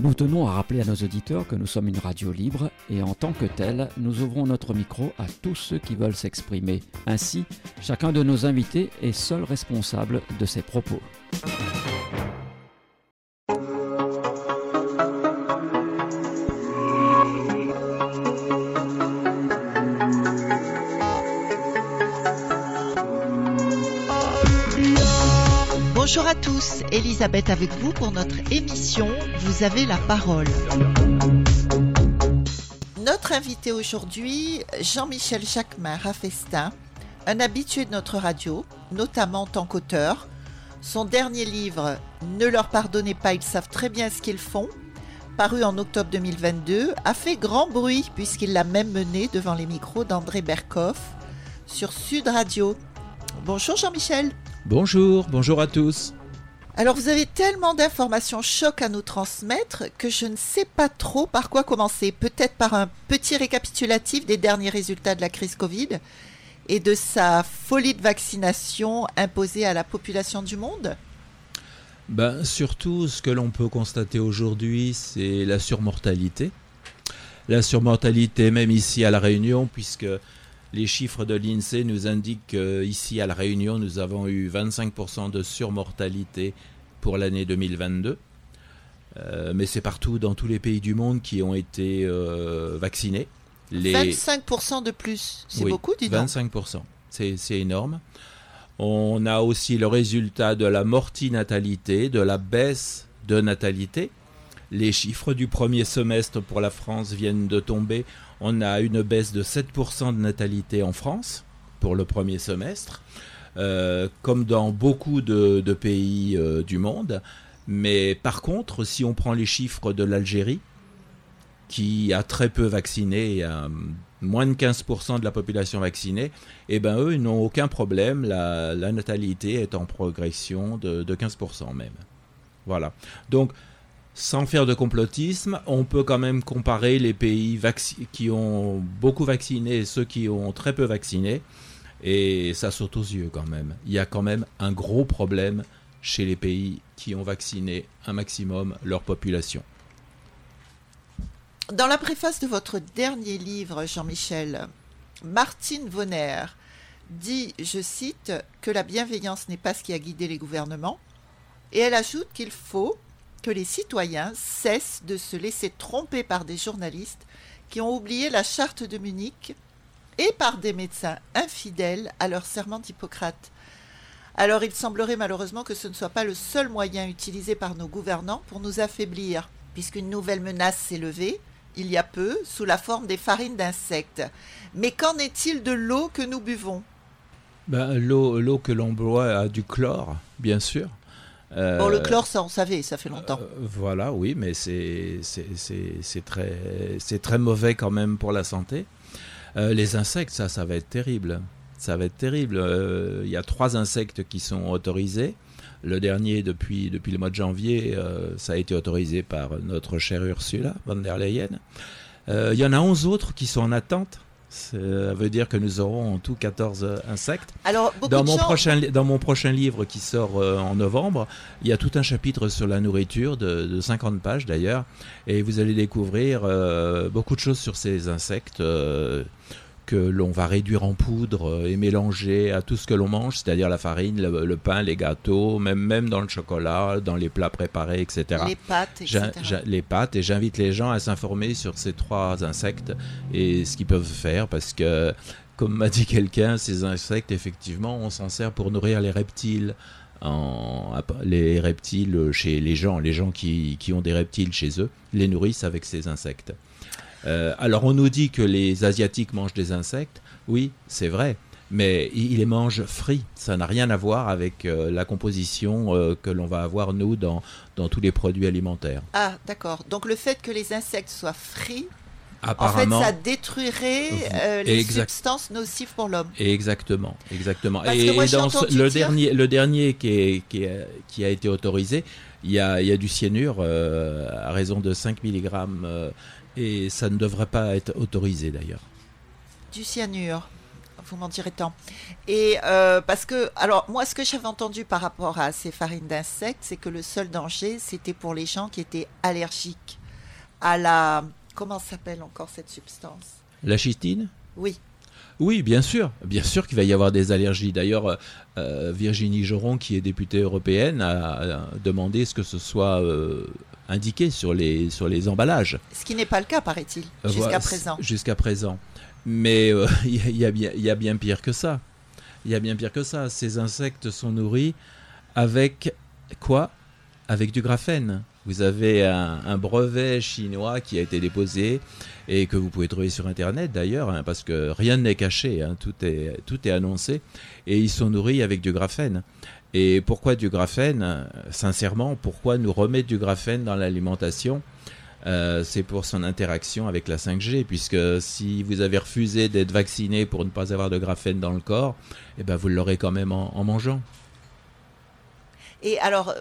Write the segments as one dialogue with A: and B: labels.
A: Nous tenons à rappeler à nos auditeurs que nous sommes une radio libre et en tant que telle, nous ouvrons notre micro à tous ceux qui veulent s'exprimer. Ainsi, chacun de nos invités est seul responsable de ses propos.
B: Bonjour à tous, Elisabeth avec vous pour notre émission Vous avez la parole. Notre invité aujourd'hui, Jean-Michel Jacquemin Raffestin, un habitué de notre radio, notamment en tant qu'auteur. Son dernier livre, Ne leur pardonnez pas, ils savent très bien ce qu'ils font, paru en octobre 2022, a fait grand bruit puisqu'il l'a même mené devant les micros d'André Berkoff sur Sud Radio. Bonjour Jean-Michel.
C: Bonjour, bonjour à tous.
B: Alors vous avez tellement d'informations chocs à nous transmettre que je ne sais pas trop par quoi commencer. Peut-être par un petit récapitulatif des derniers résultats de la crise Covid et de sa folie de vaccination imposée à la population du monde
C: ben, Surtout, ce que l'on peut constater aujourd'hui, c'est la surmortalité. La surmortalité, même ici à La Réunion, puisque les chiffres de l'INSEE nous indiquent qu'ici à La Réunion, nous avons eu 25% de surmortalité pour l'année 2022. Euh, mais c'est partout dans tous les pays du monde qui ont été euh, vaccinés.
B: Les... 25% de plus, c'est
C: Oui,
B: beaucoup, dis donc.
C: 25%, c'est c'est énorme. On a aussi le résultat de la mortinatalité, de la baisse de natalité. Les chiffres du premier semestre pour la France viennent de tomber. On a une baisse de 7% de natalité en France pour le premier semestre, euh, comme dans beaucoup de, pays euh, du monde. Mais par contre, si on prend les chiffres de l'Algérie, qui a très peu vacciné, a moins de 15% de la population vaccinée, et ben eux, ils n'ont aucun problème. La, la natalité est en progression de, de 15% même. Voilà. Donc, sans faire de complotisme, on peut quand même comparer les pays qui ont beaucoup vacciné et ceux qui ont très peu vacciné. Et ça saute aux yeux quand même. Il y a quand même un gros problème chez les pays qui ont vacciné un maximum leur population.
B: Dans la préface de votre dernier livre, Jean-Michel, Martine Vonner dit, je cite, que la bienveillance n'est pas ce qui a guidé les gouvernements, et elle ajoute qu'il faut que les citoyens cessent de se laisser tromper par des journalistes qui ont oublié la charte de Munich et par des médecins infidèles à leur serment d'Hippocrate. Alors il semblerait malheureusement que ce ne soit pas le seul moyen utilisé par nos gouvernants pour nous affaiblir, puisqu'une nouvelle menace s'est levée, il y a peu, sous la forme des farines d'insectes. Mais qu'en est-il de l'eau que nous buvons?
C: Ben, l'eau, que l'on boit a du chlore, bien sûr. Euh,
B: Bon, le chlore, ça on savait, ça fait longtemps.
C: euh, voilà, oui, mais c'est, c'est, c'est, c'est très, c'est très mauvais quand même pour la santé. Euh, les insectes, ça, ça va être terrible. Ça va être terrible. Il y a trois insectes qui sont autorisés. Le dernier, depuis, depuis le mois de janvier, ça a été autorisé par notre chère Ursula von der Leyen. Il y en a 11 autres qui sont en attente. Ça veut dire que nous aurons en tout 14 insectes.
B: Alors, beaucoup
C: Dans
B: de
C: mon,
B: gens...
C: prochain, dans mon prochain livre qui sort euh, en novembre, il y a tout un chapitre sur la nourriture de, de 50 pages d'ailleurs, et vous allez découvrir euh, beaucoup de choses sur ces insectes euh, que l'on va réduire en poudre euh, et mélanger à tout ce que l'on mange, c'est-à-dire la farine, le, le pain, les gâteaux, même, même dans le chocolat, dans les plats préparés, etc.
B: les pâtes, etc.
C: Les pâtes et j'invite les gens à s'informer sur ces trois insectes et ce qu'ils peuvent faire parce que comme m'a dit quelqu'un ces insectes effectivement on s'en sert pour nourrir les reptiles en, les reptiles chez les gens les gens qui, qui ont des reptiles chez eux les nourrissent avec ces insectes Euh, alors on nous dit que les asiatiques mangent des insectes oui c'est vrai mais ils les mangent frits. Ça n'a rien à voir avec euh, la composition euh, que l'on va avoir nous dans, dans tous les produits alimentaires.
B: Ah, d'accord. Donc le fait que les insectes soient frits, en fait, ça détruirait euh, les
C: Exact.
B: substances nocives pour l'homme.
C: exactement, exactement.
B: Parce
C: et
B: que moi,
C: et dans ce- le
B: dire-
C: dernier, le dernier qui, est- qui, est- qui a été autorisé, il y a, il y a du cyanure euh, à raison de 5 mg Et ça ne devrait pas être autorisé d'ailleurs.
B: Du cyanure vous m'en direz tant. Et euh, parce que, alors moi, ce que j'avais entendu par rapport à ces farines d'insectes, c'est que le seul danger, c'était pour les gens qui étaient allergiques à la, comment s'appelle encore cette substance?
C: La chitine
B: Oui.
C: Oui, bien sûr, bien sûr qu'il va y avoir des allergies. D'ailleurs, euh, Virginie Joron, qui est députée européenne, a, demandé ce que ce soit euh, indiqué sur les, sur les emballages.
B: Ce qui n'est pas le cas, paraît-il, jusqu'à présent.
C: Jusqu'à présent. Mais euh, il y, a bien, y a bien pire que ça. Il y a bien pire que ça. Ces insectes sont nourris avec quoi? Avec du graphène. Vous avez un, brevet chinois qui a été déposé et que vous pouvez trouver sur Internet d'ailleurs, hein, parce que rien n'est caché, hein, tout, est, tout est annoncé. Et ils sont nourris avec du graphène. Et pourquoi du graphène? Sincèrement, pourquoi nous remettre du graphène dans l'alimentation? Euh, c'est pour son interaction avec la 5G, puisque si vous avez refusé d'être vacciné pour ne pas avoir de graphène dans le corps, eh ben vous l'aurez quand même en, mangeant.
B: Et alors,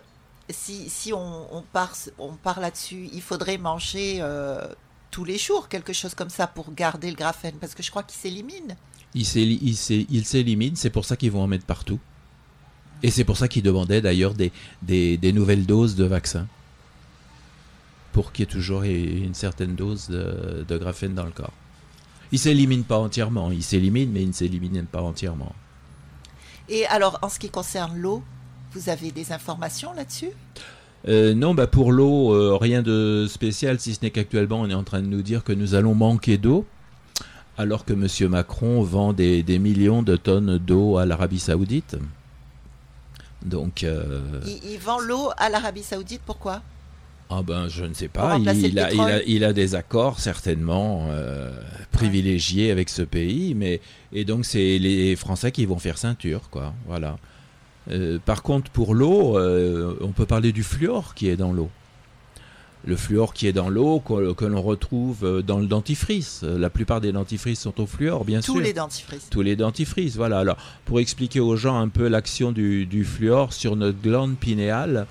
B: si, si on, part, on part là-dessus, il faudrait manger euh, tous les jours quelque chose comme ça pour garder le graphène, parce que je crois qu'il s'élimine.
C: Il s'élimine, c'est pour ça qu'ils vont en mettre partout. Et c'est pour ça qu'ils demandaient d'ailleurs des, des nouvelles doses de vaccins pour qu'il y ait toujours une certaine dose de, graphène dans le corps. Il s'élimine pas entièrement, il s'élimine, mais il ne s'élimine pas entièrement.
B: Et alors, en ce qui concerne l'eau, vous avez des informations là-dessus?
C: Euh, non, bah pour l'eau, euh, rien de spécial, si ce n'est qu'actuellement, on est en train de nous dire que nous allons manquer d'eau, alors que M. Macron vend des, millions de tonnes d'eau à l'Arabie Saoudite. Donc,
B: euh, il, vend l'eau à l'Arabie Saoudite, pourquoi?
C: Ah ben je ne sais pas, il, a, il, a, des accords certainement euh, privilégiés avec ce pays, mais et donc c'est les Français qui vont faire ceinture quoi, voilà. Euh, par contre pour l'eau, on peut parler du fluor qui est dans l'eau. Le fluor qui est dans l'eau que, l'on retrouve dans le dentifrice. La plupart des dentifrices sont au fluor, bien
B: sûr.
C: Tous
B: les dentifrices.
C: Tous les dentifrices, voilà. Alors pour expliquer aux gens un peu l'action du, du fluor sur notre glande pinéale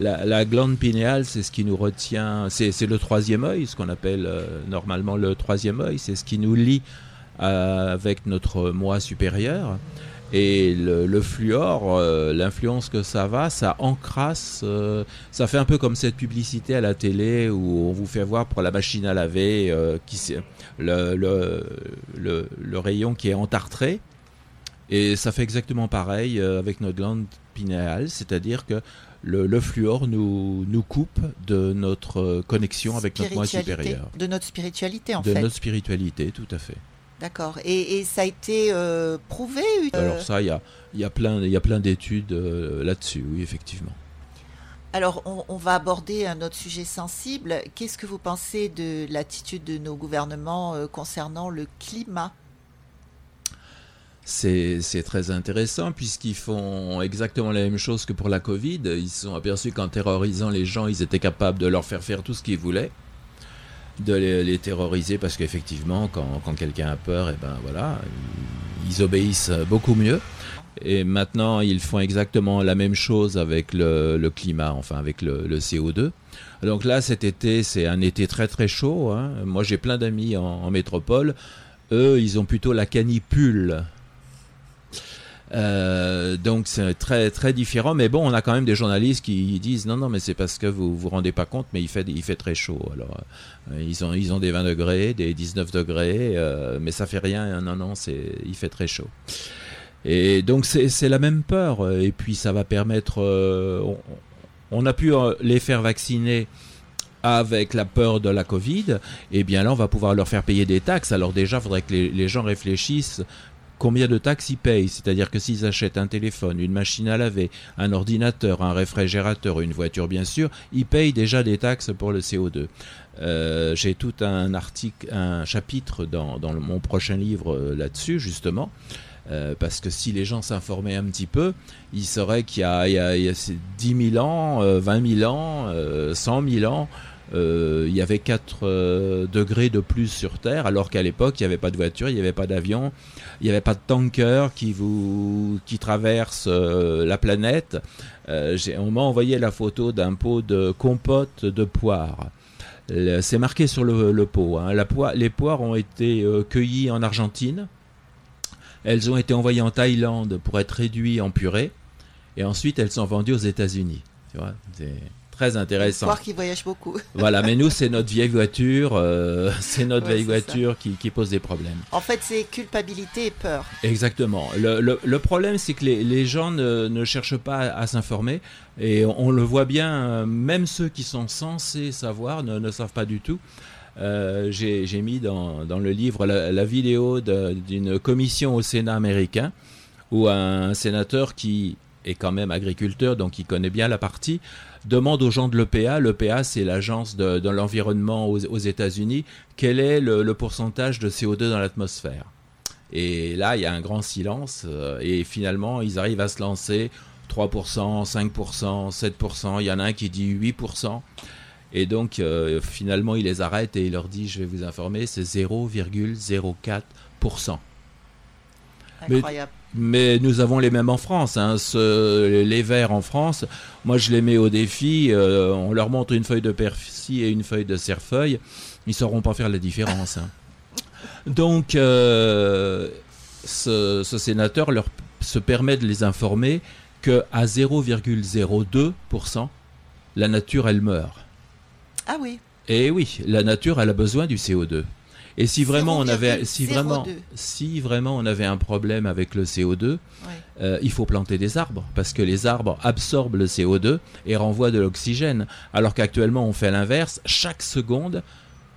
C: la, glande pinéale, c'est ce qui nous retient, c'est le troisième œil, ce qu'on appelle euh, normalement le troisième œil, c'est ce qui nous lie euh, avec notre moi supérieur. Et le, fluor, euh, l'influence que ça va, ça encrasse, ça fait un peu comme cette publicité à la télé où on vous fait voir pour la machine à laver qui, le, le, le, rayon qui est entartré. Et ça fait exactement pareil avec notre glande pinéale, c'est-à-dire que le, fluor nous, nous coupe de notre connexion avec notre moi supérieur.
B: De notre spiritualité, en
C: fait.
B: De
C: notre spiritualité, tout à fait.
B: D'accord. Et, ça a été euh, prouvé
C: Alors ça, il y a, y a plein, y a plein d'études euh, là-dessus, oui, effectivement.
B: Alors, on, on, va aborder un autre sujet sensible. Qu'est-ce que vous pensez de l'attitude de nos gouvernements euh, concernant le climat?
C: C'est très intéressant puisqu'ils font exactement la même chose que pour la Covid. Ils se sont aperçus qu'en terrorisant les gens, ils étaient capables de leur faire faire tout ce qu'ils voulaient, de les, terroriser parce qu'effectivement, quand, quelqu'un a peur, et eh ben voilà, ils obéissent beaucoup mieux. Et maintenant, ils font exactement la même chose avec le, climat, enfin avec le, CO2. Donc là, cet été, c'est un été très très chaud. Hein. Moi, j'ai plein d'amis en métropole. Eux, ils ont plutôt la canicule euh, donc c'est très très différent, mais bon, on a quand même des journalistes qui disent non non, mais c'est parce que vous vous rendez pas compte, mais il fait il fait très chaud. Alors euh, ils ont ils ont des 20 degrés, des 19 degrés, euh, mais ça fait rien. Non non, c'est il fait très chaud. Et donc c'est la même peur. Et puis ça va permettre, on, a pu les faire vacciner avec la peur de la Covid, et bien là on va pouvoir leur faire payer des taxes. Alors déjà, il faudrait que les gens réfléchissent combien de taxes ils payent. C'est-à-dire que s'ils achètent un téléphone, une machine à laver, un ordinateur, un réfrigérateur, une voiture bien sûr, ils payent déjà des taxes pour le CO2. Euh, j'ai tout un article, un chapitre dans, mon prochain livre euh, là-dessus justement. Euh, parce que si les gens s'informaient un petit peu, ils sauraient qu'il y, a, 10 000 ans, 20 000 ans, 100 000 ans, euh, il y avait 4 euh, degrés de plus sur Terre, alors qu'à l'époque, il n'y avait pas de voiture, il n'y avait pas d'avion, il n'y avait pas de tanker qui, vous, qui traverse euh, la planète. on m'a envoyé la photo d'un pot de compote de poire. C'est marqué sur le, pot. Hein. les poires ont été cueillies en Argentine. Elles ont été envoyées en Thaïlande pour être réduites en purée. Et ensuite, elles sont vendues aux États-Unis. Tu vois, très intéressant.
B: Voir qu'ils voyagent beaucoup.
C: voilà, mais nous, c'est notre vieille voiture, euh, c'est notre vieille voiture qui, pose des problèmes.
B: En fait, c'est culpabilité et peur.
C: Exactement. Le, problème, c'est que les, gens ne, cherchent pas à, s'informer, et on, le voit bien, euh, même ceux qui sont censés savoir ne, savent pas du tout. Euh, j'ai mis dans, le livre la, la vidéo d'une commission au Sénat américain où un sénateur qui est quand même agriculteur, donc il connaît bien la partie, demande aux gens de l'EPA, l'EPA c'est l'agence de, l'environnement aux, États-Unis, quel est le, pourcentage de CO2 dans l'atmosphère? Et là, il y a un grand silence, euh, et finalement, ils arrivent à se lancer 3%, 5%, 7%, il y en a un qui dit 8%. Et donc, euh, finalement, il les arrête et il leur dit, je vais vous informer, c'est 0,04%.
B: Incroyable.
C: Nous avons les mêmes en France. Hein. les verts en France, moi je les mets au défi. Euh, on leur montre une feuille de persil et une feuille de cerfeuil. Ils ne sauront pas faire la différence. Hein. Donc, euh, ce, sénateur leur se permet de les informer qu'à 0,02%, la nature, elle meurt.
B: Ah oui.
C: Et oui, la nature, elle a besoin du CO2. Et si vraiment on avait, si vraiment, si vraiment on avait un problème avec le CO2, euh, il faut planter des arbres parce que les arbres absorbent le CO2 et renvoient de l'oxygène. Alors qu'actuellement on fait l'inverse. Chaque seconde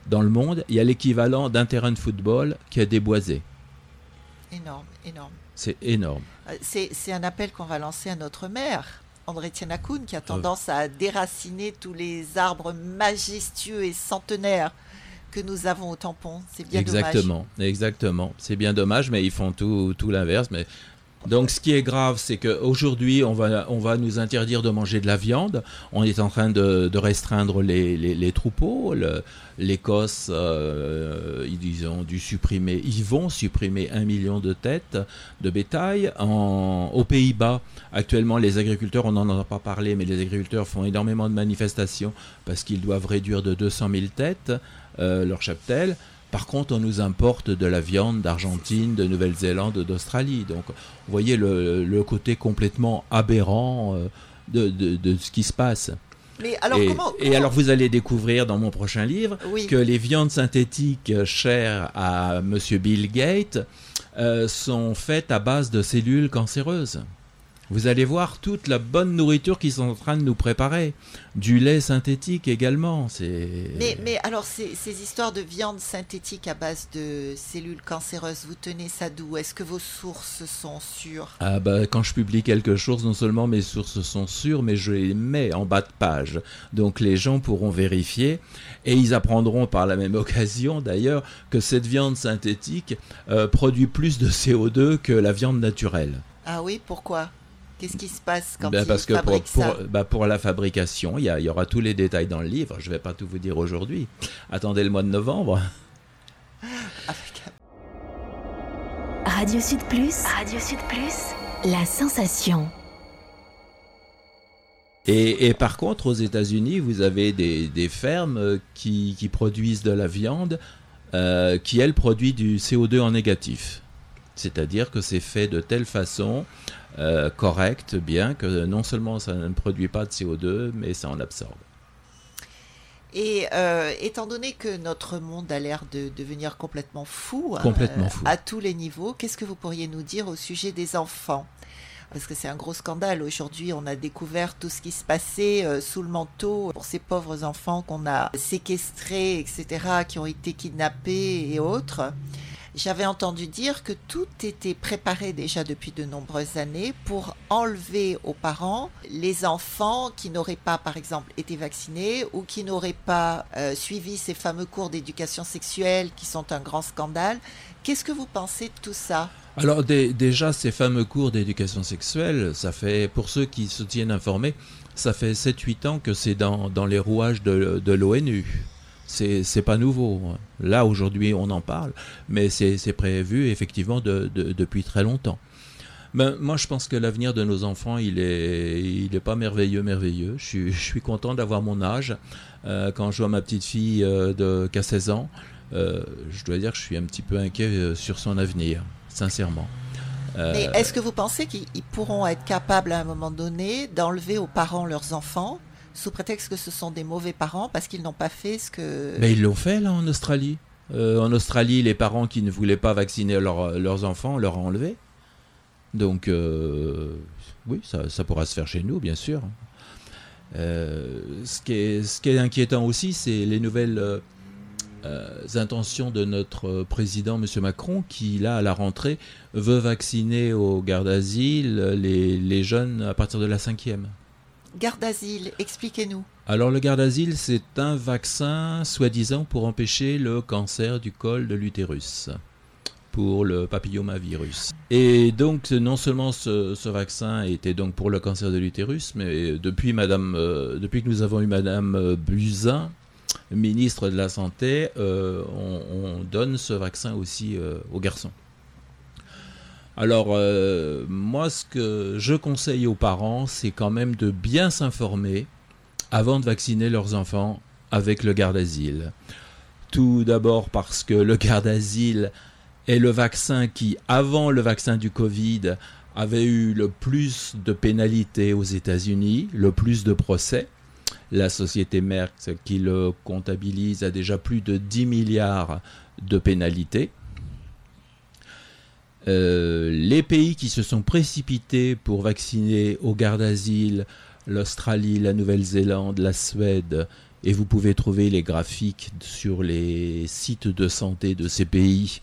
C: dans le monde, il y a l'équivalent d'un terrain de football qui est déboisé.
B: Énorme, énorme.
C: C'est énorme.
B: Euh, c'est un appel qu'on va lancer à notre maire. André Tianakoun, qui a tendance à déraciner tous les arbres majestueux et centenaires que nous avons au tampon. C'est bien
C: exactement, dommage. Exactement, C'est bien dommage, mais ils font tout, tout l'inverse. Mais donc, ce qui est grave, c'est qu'aujourd'hui, on va, on va nous interdire de manger de la viande. On est en train de, restreindre les, les, troupeaux. L'Écosse, euh, ils ont dû supprimer, ils vont supprimer un million de têtes de bétail. En, aux Pays-Bas, actuellement, les agriculteurs, on n'en a pas parlé, mais les agriculteurs font énormément de manifestations parce qu'ils doivent réduire de 200 000 têtes euh, leur cheptel. Par contre, on nous importe de la viande d'Argentine, de Nouvelle-Zélande, d'Australie. Donc, vous voyez le, côté complètement aberrant euh, de, ce qui se passe.
B: Mais alors,
C: et,
B: comment,
C: et, alors, vous allez découvrir dans mon prochain livre que les viandes synthétiques chères à M. Bill Gates euh, sont faites à base de cellules cancéreuses. Vous allez voir toute la bonne nourriture qu'ils sont en train de nous préparer. Du lait synthétique également.
B: Mais, mais alors, ces, ces, histoires de viande synthétique à base de cellules cancéreuses, vous tenez ça d'où? Est-ce que vos sources sont sûres?
C: Ah bah, Quand je publie quelque chose, non seulement mes sources sont sûres, mais je les mets en bas de page. Donc les gens pourront vérifier. Et ils apprendront par la même occasion, d'ailleurs, que cette viande synthétique euh, produit plus de CO2 que la viande naturelle.
B: Ah oui, pourquoi? Qu'est-ce qui se passe quand
C: ben
B: parce
C: que pour, bah, pour, la fabrication, il y, y, aura tous les détails dans le livre. Je ne vais pas tout vous dire aujourd'hui. Attendez le mois de novembre.
D: Radio Sud Plus. Radio Sud Plus. La sensation.
C: Et, et, par contre, aux États-Unis, vous avez des, des fermes qui, qui, produisent de la viande euh, qui, elles, produisent du CO2 en négatif. C'est-à-dire que c'est fait de telle façon euh, correcte, bien que non seulement ça ne produit pas de CO2, mais ça en absorbe.
B: Et euh, étant donné que notre monde a l'air de devenir complètement fou,
C: complètement
B: euh, à tous les niveaux, qu'est-ce que vous pourriez nous dire au sujet des enfants? Parce que c'est un gros scandale. Aujourd'hui, on a découvert tout ce qui se passait sous le manteau pour ces pauvres enfants qu'on a séquestrés, etc., qui ont été kidnappés et autres. J'avais entendu dire que tout était préparé déjà depuis de nombreuses années pour enlever aux parents les enfants qui n'auraient pas, par exemple, été vaccinés ou qui n'auraient pas euh, suivi ces fameux cours d'éducation sexuelle qui sont un grand scandale. Qu'est-ce que vous pensez de tout ça?
C: Alors déjà, ces fameux cours d'éducation sexuelle, ça fait, pour ceux qui se tiennent informés, ça fait 7-8 ans que c'est dans, les rouages de l'ONU c'est pas nouveau. Là, aujourd'hui, on en parle, mais c'est prévu effectivement depuis très longtemps. ben, Moi, je pense que l'avenir de nos enfants, il est, pas merveilleux, merveilleux. Je suis, je content d'avoir mon âge. Euh, quand je vois ma petite fille euh, qui a 16 ans, euh, je dois dire que je suis un petit peu inquiet euh, sur son avenir, sincèrement.
B: Mais est-ce que vous pensez qu'ils ils pourront être capables à un moment donné d'enlever aux parents leurs enfants sous prétexte que ce sont des mauvais parents parce qu'ils n'ont pas fait ce que...
C: Mais ils l'ont fait là en Australie. Euh, en Australie, les parents qui ne voulaient pas vacciner leur- leurs enfants, leur a enlevé. Donc, euh, oui, ça, pourra se faire chez nous, bien sûr. Euh, ce, qui est, inquiétant aussi, c'est les nouvelles intentions de notre président, M. Macron, qui, là, à la rentrée, veut vacciner aux gardes d'asile les, les jeunes à partir de la cinquième.
B: Garde d'asile, expliquez-nous.
C: Alors le garde d'asile, c'est un vaccin soi-disant pour empêcher le cancer du col de l'utérus, pour le papillomavirus. Et donc non seulement ce, vaccin était donc pour le cancer de l'utérus, mais depuis, Madame, euh, depuis que nous avons eu Madame euh, Buzyn, ministre de la Santé, euh, on, on donne ce vaccin aussi aux garçons. Alors, euh, moi, ce que je conseille aux parents, c'est quand même de bien s'informer avant de vacciner leurs enfants avec le garde asile. Tout d'abord parce que le garde asile est le vaccin qui, avant le vaccin du Covid, avait eu le plus de pénalités aux États-Unis, le plus de procès. La société Merck, qui le comptabilise, a déjà plus de 10 milliards de pénalités. Euh, les pays qui se sont précipités pour vacciner au garde asile, l'Australie, la Nouvelle-Zélande, la Suède, et vous pouvez trouver les graphiques sur les sites de santé de ces pays,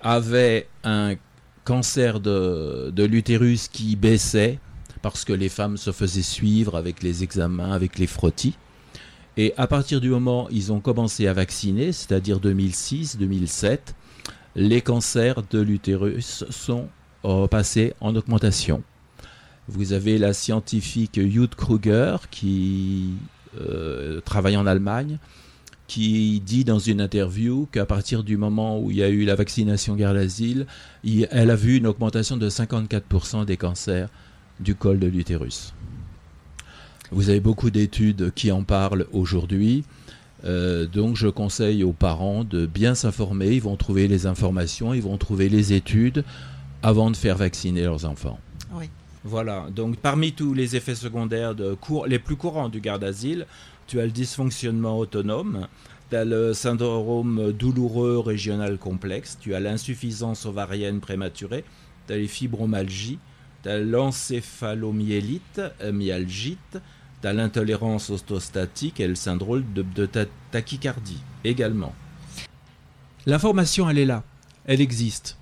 C: avaient un cancer de, de l'utérus qui baissait parce que les femmes se faisaient suivre avec les examens, avec les frottis. Et à partir du moment où ils ont commencé à vacciner, c'est-à-dire 2006-2007, les cancers de l'utérus sont euh, passés en augmentation. Vous avez la scientifique Jud Kruger qui euh, travaille en Allemagne, qui dit dans une interview qu'à partir du moment où il y a eu la vaccination garde asile, il- elle a vu une augmentation de 54% des cancers du col de l'utérus. Vous avez beaucoup d'études qui en parlent aujourd'hui. Euh, donc je conseille aux parents de bien s'informer. Ils vont trouver les informations, ils vont trouver les études avant de faire vacciner leurs enfants.
B: Oui.
C: Voilà, donc parmi tous les effets secondaires de cour- les plus courants du garde asile, tu as le dysfonctionnement autonome, tu as le syndrome douloureux régional complexe, tu as l'insuffisance ovarienne prématurée, tu as les fibromalgies, tu as l'encéphalomyélite, euh, myalgite, tu as l'intolérance ostostatique et le syndrome de, de ta- tachycardie également. L'information, elle est là, elle existe.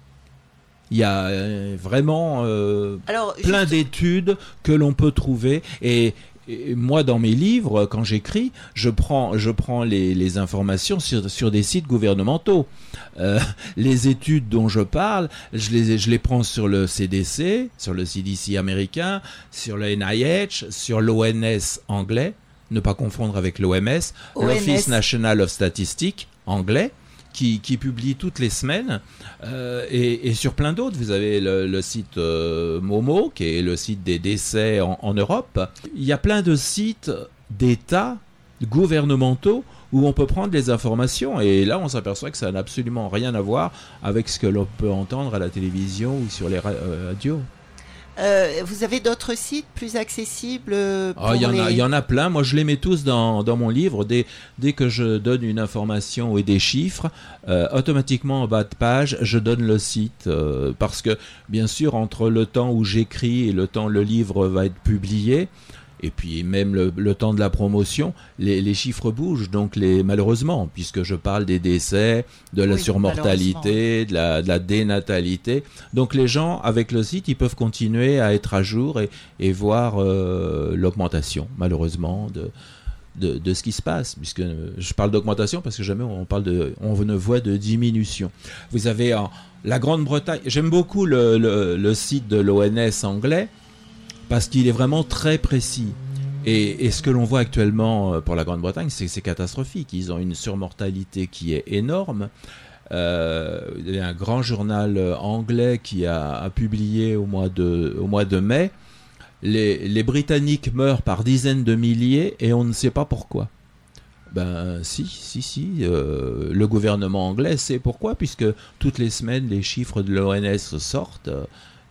C: Il y a euh, vraiment euh,
B: Alors,
C: plein
B: juste-
C: d'études que l'on peut trouver et, et moi dans mes livres quand j'écris je prends je prends les, les informations sur, sur des sites gouvernementaux. Euh, les études dont je parle je les je les prends sur le CDC sur le CDC américain sur le NIH sur l'ONS anglais. Ne pas confondre avec l'OMS l'Office. National of Statistics anglais qui, publie toutes les semaines euh, et, sur plein d'autres. Vous avez le, le site euh, Momo, qui est le site des décès en, en Europe. Il y a plein de sites d'États gouvernementaux où on peut prendre des informations. Et là, on s'aperçoit que ça n'a absolument rien à voir avec ce que l'on peut entendre à la télévision ou sur les euh, radios.
B: Euh, vous avez d'autres sites plus accessibles euh,
C: Ah, Il y, en a-
B: les-
C: il y en a plein. Moi, je les mets tous dans, dans mon livre. Dès, dès que je donne une information et des chiffres, euh, automatiquement en bas de page, je donne le site. euh, parce que, bien sûr, entre le temps où j'écris et le temps où le livre va être publié, et puis même le, le temps de la promotion, les, les chiffres bougent. Donc, les, malheureusement, puisque je parle des décès, de la
B: Oui,
C: surmortalité, de la, de la dénatalité. Donc, les gens, avec le site, ils peuvent continuer à être à jour et, et voir euh, l'augmentation, malheureusement, de, de, de ce qui se passe. Puisque euh, je parle d'augmentation parce que jamais on parle de, on ne voit de diminution. Vous avez en, la Grande-Bretagne. J'aime beaucoup le, le, le site de l'ONS anglais parce qu'il est vraiment très précis. Et, ce que l'on voit actuellement euh, pour la Grande-Bretagne, c'est que c'est catastrophique. Ils ont une surmortalité qui est énorme. Euh, il y a un grand journal anglais qui a, publié au mois de, mai. Les, les, Britanniques meurent par dizaines de milliers et on ne sait pas pourquoi. Ben si, si, si. le gouvernement anglais sait pourquoi, puisque toutes les semaines les chiffres de l'ONS sortent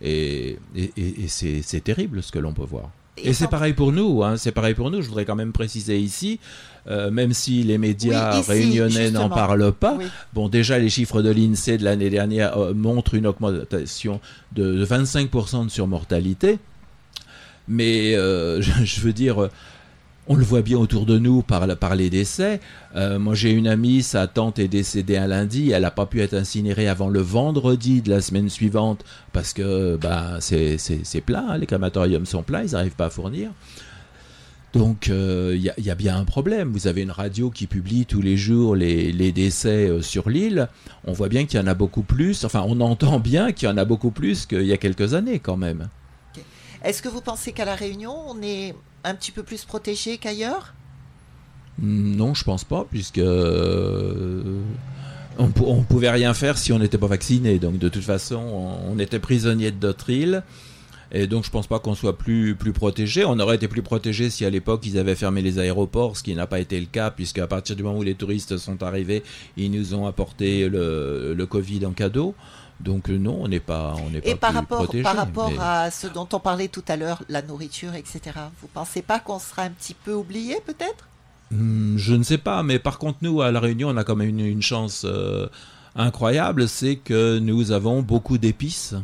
C: et, et, et c'est terrible ce que l'on peut voir. Et, c'est pareil pour nous, hein, c'est pareil pour nous. Je voudrais quand même préciser ici, euh, même si les médias réunionnais n'en parlent pas. Bon, déjà les chiffres de l'Insee de l'année dernière euh, montrent une augmentation de 25% de surmortalité. Mais euh, je, veux dire, on le voit bien autour de nous par, les décès. Euh, moi, j'ai une amie, sa tante est décédée un lundi, elle n'a pas pu être incinérée avant le vendredi de la semaine suivante parce que bah, c'est plein, hein, les crématoriums sont pleins, ils n'arrivent pas à fournir. Donc, il euh, y, a bien un problème. Vous avez une radio qui publie tous les jours les, décès euh, sur l'île. On voit bien qu'il y en a beaucoup plus. Enfin, on entend bien qu'il y en a beaucoup plus qu'il y a quelques années quand même.
B: Est-ce que vous pensez qu'à La Réunion, on est un petit peu plus protégé qu'ailleurs
C: Non, je pense pas, puisque euh, on, ne pouvait rien faire si on n'était pas vacciné. Donc de toute façon, on, était prisonnier de notre île. Et donc je pense pas qu'on soit plus, plus protégé. On aurait été plus protégé si à l'époque ils avaient fermé les aéroports, ce qui n'a pas été le cas, puisque à partir du moment où les touristes sont arrivés, ils nous ont apporté le Covid en cadeau. Donc euh, non, on n'est pas, on n'est pas
B: par rapport, Par rapport à ce dont on parlait tout à l'heure, la nourriture, etc. Vous pensez pas qu'on sera un petit peu oublié, peut-être?
C: Hmm, Je ne sais pas, mais par contre nous à la Réunion, on a quand même une, chance euh, incroyable, c'est que nous avons beaucoup d'épices.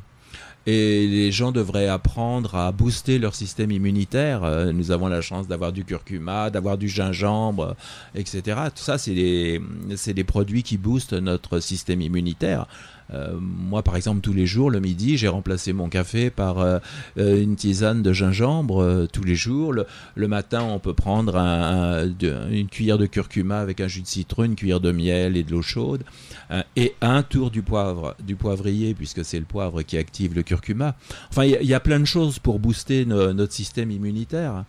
C: Et les gens devraient apprendre à booster leur système immunitaire. Euh, nous avons la chance d'avoir du curcuma, d'avoir du gingembre, etc. Tout ça, c'est des, des produits qui boostent notre système immunitaire. Euh, moi, par exemple, tous les jours, le midi, j'ai remplacé mon café par euh, euh, une tisane de gingembre tous les jours. Le, matin, on peut prendre une cuillère de curcuma avec un jus de citron, une cuillère de miel et de l'eau chaude, et un tour du poivre, du poivrier, puisque c'est le poivre qui active le curcuma. Enfin, il y, a plein de choses pour booster notre système immunitaire.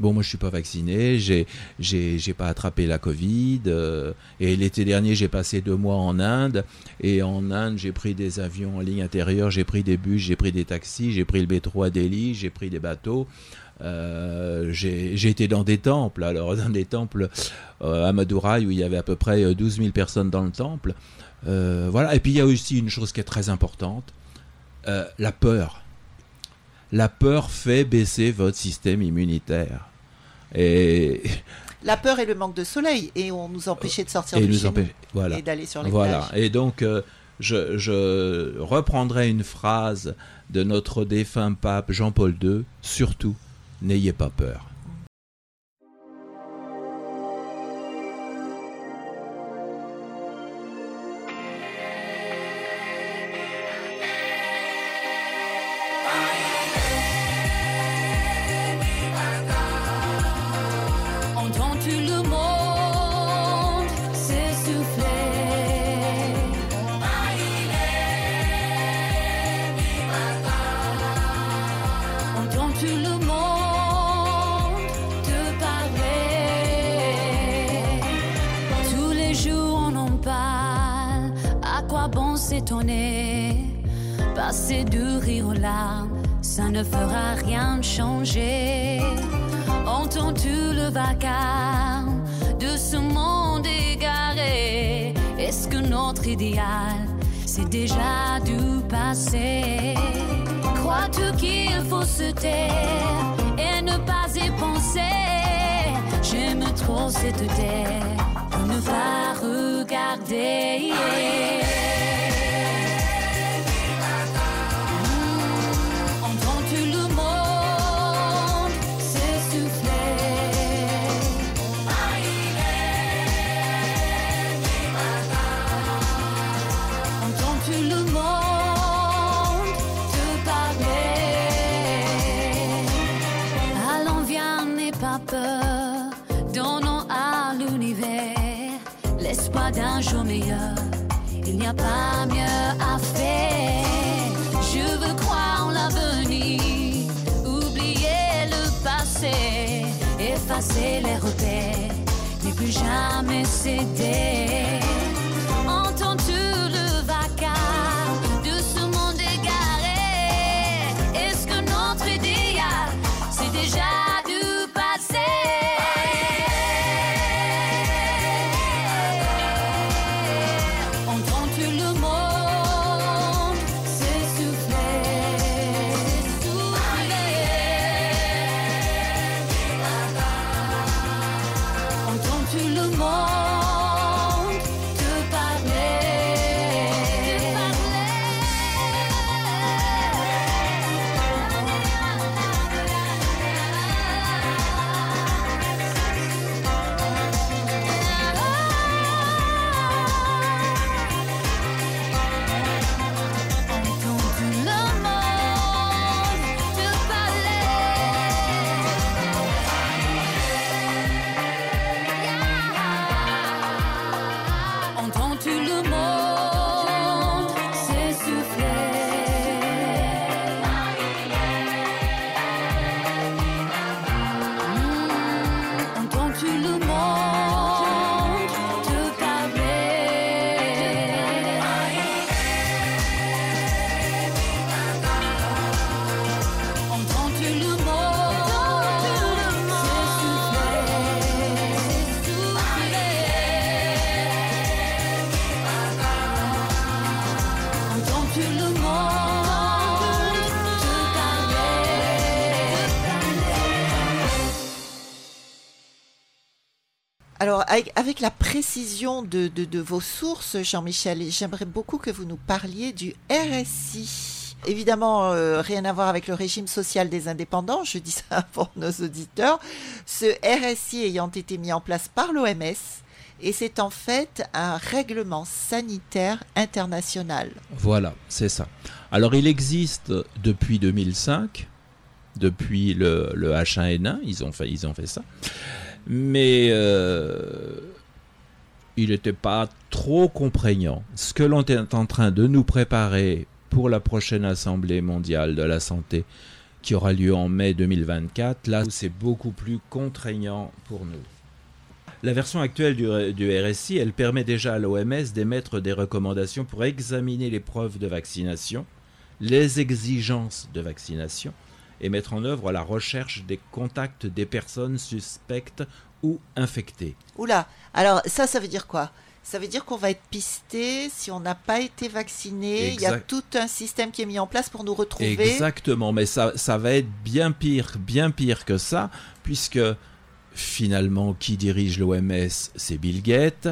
C: Bon, moi, je suis pas vacciné, j'ai, j'ai, pas attrapé la Covid. Euh, et l'été dernier, j'ai passé deux mois en Inde. Et en Inde, j'ai pris des avions en ligne intérieure, j'ai pris des bus, j'ai pris des taxis, j'ai pris le métro à Delhi, j'ai pris des bateaux. Euh, j'ai, été dans des temples, alors dans des temples euh, à Madurai où il y avait à peu près 12 000 personnes dans le temple. voilà. Et puis il y a aussi une chose qui est très importante, la peur la peur fait baisser votre système immunitaire. Et
B: la peur et le manque de soleil et on nous empêchait de sortir et de
C: voilà.
B: et d'aller sur les
C: voilà. Et donc euh, je, je, reprendrai une phrase de notre défunt pape Jean-Paul II surtout n'ayez pas peur.
E: Déjà du passé Crois-tu qu'il faut se taire et ne pas y penser? J'aime trop cette terre, on ne va regarder. D'un jour meilleur. Il n'y a pas mieux à faire. Je veux croire en l'avenir, oublier le passé, effacer les repères, ne plus jamais céder.
B: Alors, avec, la précision de vos sources, Jean-Michel, j'aimerais beaucoup que vous nous parliez du RSI. Évidemment, euh, rien à voir avec le régime social des indépendants, je dis ça pour nos auditeurs. Ce RSI ayant été mis en place par l'OMS, et c'est en fait un règlement sanitaire international.
C: Voilà, c'est ça. Alors il existe depuis 2005, depuis le, le H1N1, ils ont fait, ils ont fait ça, mais euh, il n'était pas trop contraignant. Ce que l'on est en train de nous préparer pour la prochaine Assemblée mondiale de la santé qui aura lieu en mai 2024, là c'est beaucoup plus contraignant pour nous. La version actuelle du, du RSI, elle permet déjà à l'OMS d'émettre des recommandations pour examiner les preuves de vaccination, les exigences de vaccination et mettre en œuvre la recherche des contacts des personnes suspectes ou infectées.
B: Oula, alors ça, ça veut dire quoi? Ça veut dire qu'on va être pisté si on n'a pas été vacciné. Il y a tout un système qui est mis en place pour nous retrouver.
C: Exactement, mais ça, ça va être bien pire, bien pire que ça, puisque finalement, qui dirige l'OMS, c'est Bill Gates.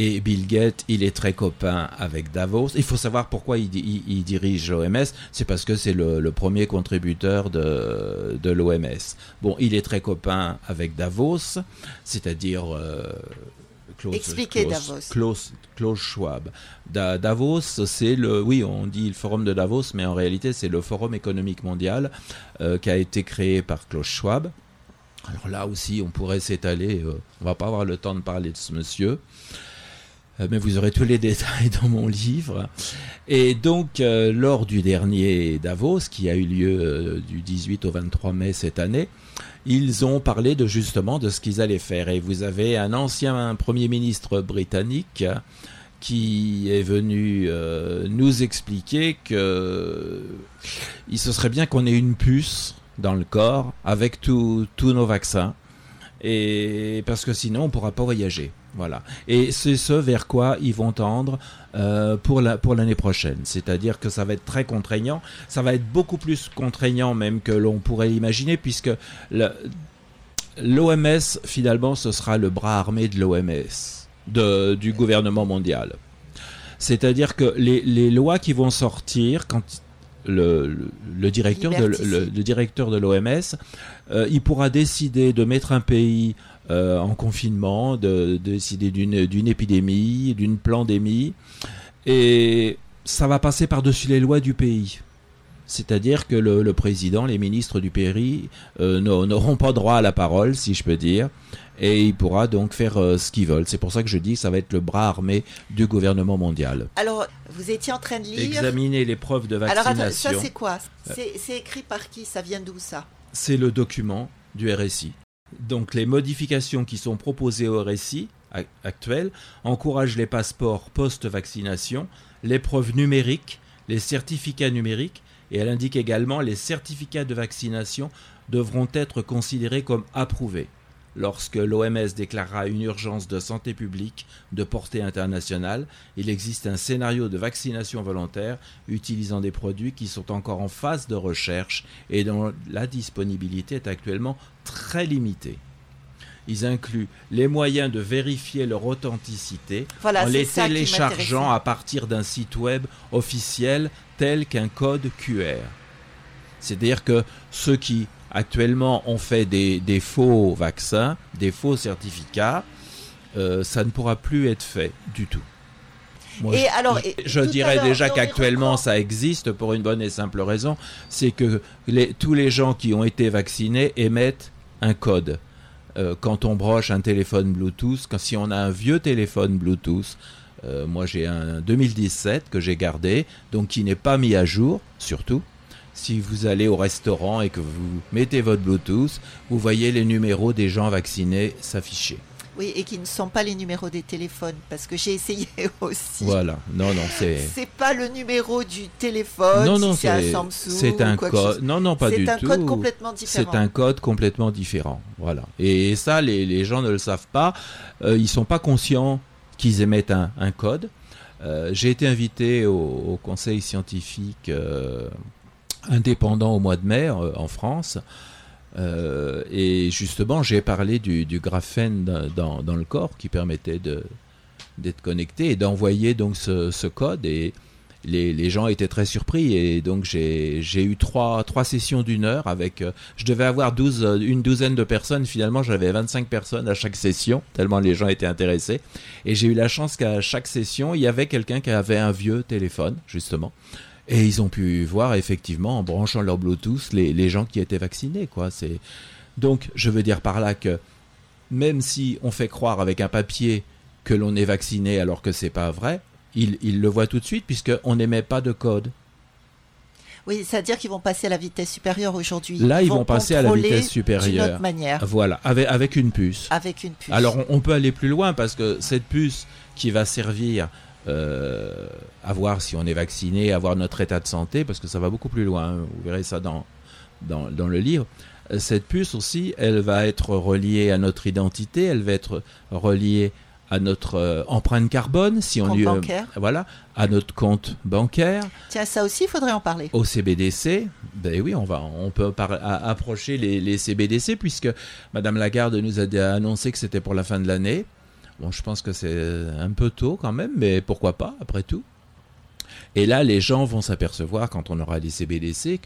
C: Et Bill Gates, il est très copain avec Davos. Il faut savoir pourquoi il, di- il- il dirige l'OMS. C'est parce que c'est le, le premier contributeur de, de l'OMS. Bon, il est très copain avec Davos, c'est-à-dire euh, Klaus,
B: Expliquez
C: Klaus-
B: Davos.
C: Klaus, Klaus Schwab. Da- Davos, c'est le, oui, on dit le forum de Davos, mais en réalité, c'est le forum économique mondial euh, qui a été créé par Klaus Schwab. Alors là aussi, on pourrait s'étaler. euh, on va pas avoir le temps de parler de ce monsieur. Euh, mais vous aurez tous les détails dans mon livre. Et donc, euh, lors du dernier Davos, qui a eu lieu euh, du 18 au 23 mai cette année, ils ont parlé de justement de ce qu'ils allaient faire. Et vous avez un ancien Premier ministre britannique qui est venu nous expliquer que il se serait bien qu'on ait une puce dans le corps avec tous nos vaccins et parce que sinon on pourra pas voyager voilà. Et c'est ce vers quoi ils vont tendre euh, pour la pour l'année prochaine. C'est-à-dire que ça va être très contraignant. Ça va être beaucoup plus contraignant même que l'on pourrait imaginer puisque l'OMS finalement ce sera le bras armé de l'OMS du gouvernement mondial. C'est-à-dire que les lois qui vont sortir quand le, directeur de,
B: Liberticide.
C: le, le directeur de l'OMS, euh, il pourra décider de mettre un pays euh, en confinement, de, de décider d'une d'une épidémie, d'une pandémie, et ça va passer par-dessus les lois du pays. C'est-à-dire que le, le président, les ministres du pays euh, n'au- n'auront pas droit à la parole, si je peux dire, et il pourra donc faire euh, ce qu'ils veulent. C'est pour ça que je dis que ça va être le bras armé du gouvernement mondial.
B: Alors, vous étiez en train de lire.
C: Examiner les preuves de
B: Alors, attends,
C: vaccination,
B: ça c'est quoi C'est c'est écrit par qui Ça vient d'où ça
C: c'est le document du RSI. Donc les modifications qui sont proposées au RSI actuel encouragent les passeports post-vaccination, les preuves numériques, les certificats numériques, et elle indique également les certificats de vaccination devront être considérés comme approuvés lorsque l'OMS déclarera une urgence de santé publique de portée internationale. Il existe un scénario de vaccination volontaire utilisant des produits qui sont encore en phase de recherche et dont la disponibilité est actuellement très limitée. Ils incluent les moyens de vérifier leur authenticité
B: Voilà,
C: en les téléchargeant à partir d'un site web officiel tel qu'un code QR. C'est-à-dire que ceux qui actuellement ont fait des, des faux vaccins, des faux certificats, euh, ça ne pourra plus être fait du tout. Moi,
B: Et
C: je-
B: alors,
C: je,
B: et
C: dirais déjà qu'actuellement ça existe pour une bonne et simple raison, c'est que les- tous les gens qui ont été vaccinés émettent un code. Euh, quand on broche un téléphone Bluetooth, quand, si on a un vieux téléphone Bluetooth, euh, moi j'ai un 2017 que j'ai gardé, donc qui n'est pas mis à jour, surtout. Si vous allez au restaurant et que vous mettez votre Bluetooth, vous voyez les numéros des gens vaccinés s'afficher.
B: Oui, et qui ne sont pas les numéros des téléphones, parce que j'ai essayé aussi.
C: Voilà. Non, non, c'est.
B: C'est pas le numéro du téléphone,
C: Non,
B: si
C: non,
B: c'est un Samsung
C: c'est un code. Non, non, pas du
B: C'est un
C: tout.
B: code complètement différent.
C: C'est un code complètement différent. Voilà. Et ça, les, les gens ne le savent pas. Euh, ils sont pas conscients qu'ils émettent un, un code. Euh, J'ai été invité au, au conseil scientifique euh, indépendant au mois de mai euh, en France. Euh, et justement, j'ai parlé du, graphène dans, le corps qui permettait d'être connecté et d'envoyer donc ce, code. Et les, gens étaient très surpris. Et donc j'ai eu trois, sessions d'une heure avec. Euh, je devais avoir 12, une douzaine de personnes. Finalement, j'avais 25 personnes à chaque session, tellement les gens étaient intéressés. Et j'ai eu la chance qu'à chaque session, il y avait quelqu'un qui avait un vieux téléphone, justement. Et ils ont pu voir effectivement en branchant leur Bluetooth les, les gens qui étaient vaccinés. Quoi. C'est... Donc je veux dire par là que même si on fait croire avec un papier que l'on est vacciné alors que c'est pas vrai, ils, ils le voient tout de suite puisqu'on n'émet pas de code.
B: Oui, c'est-à-dire qu'ils vont passer à la vitesse supérieure aujourd'hui.
C: Là, ils, vont, passer à la vitesse supérieure.
B: D'une autre manière.
C: Voilà, avec, avec une puce.
B: Avec une puce.
C: Alors, on, on, peut aller plus loin parce que cette puce qui va servir à voir si on est vacciné, à voir notre état de santé, parce que ça va beaucoup plus loin. Hein. Vous verrez ça dans, dans, dans, le livre. Cette puce aussi, elle va être reliée à notre identité, elle va être reliée à notre euh, empreinte carbone, si on
B: compte
C: lui, euh,
B: bancaire.
C: voilà, à notre compte bancaire.
B: Tiens, ça aussi, il faudrait en parler.
C: Au CBDC, ben oui, on va, on peut approcher les, les, CBDC puisque Madame Lagarde nous a annoncé que c'était pour la fin de l'année. Bon, je pense que c'est un peu tôt quand même, mais pourquoi pas, après tout. Et là, les gens vont s'apercevoir, quand on aura des CBDC,